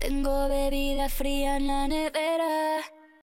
Tengo bebida fría en la nevera.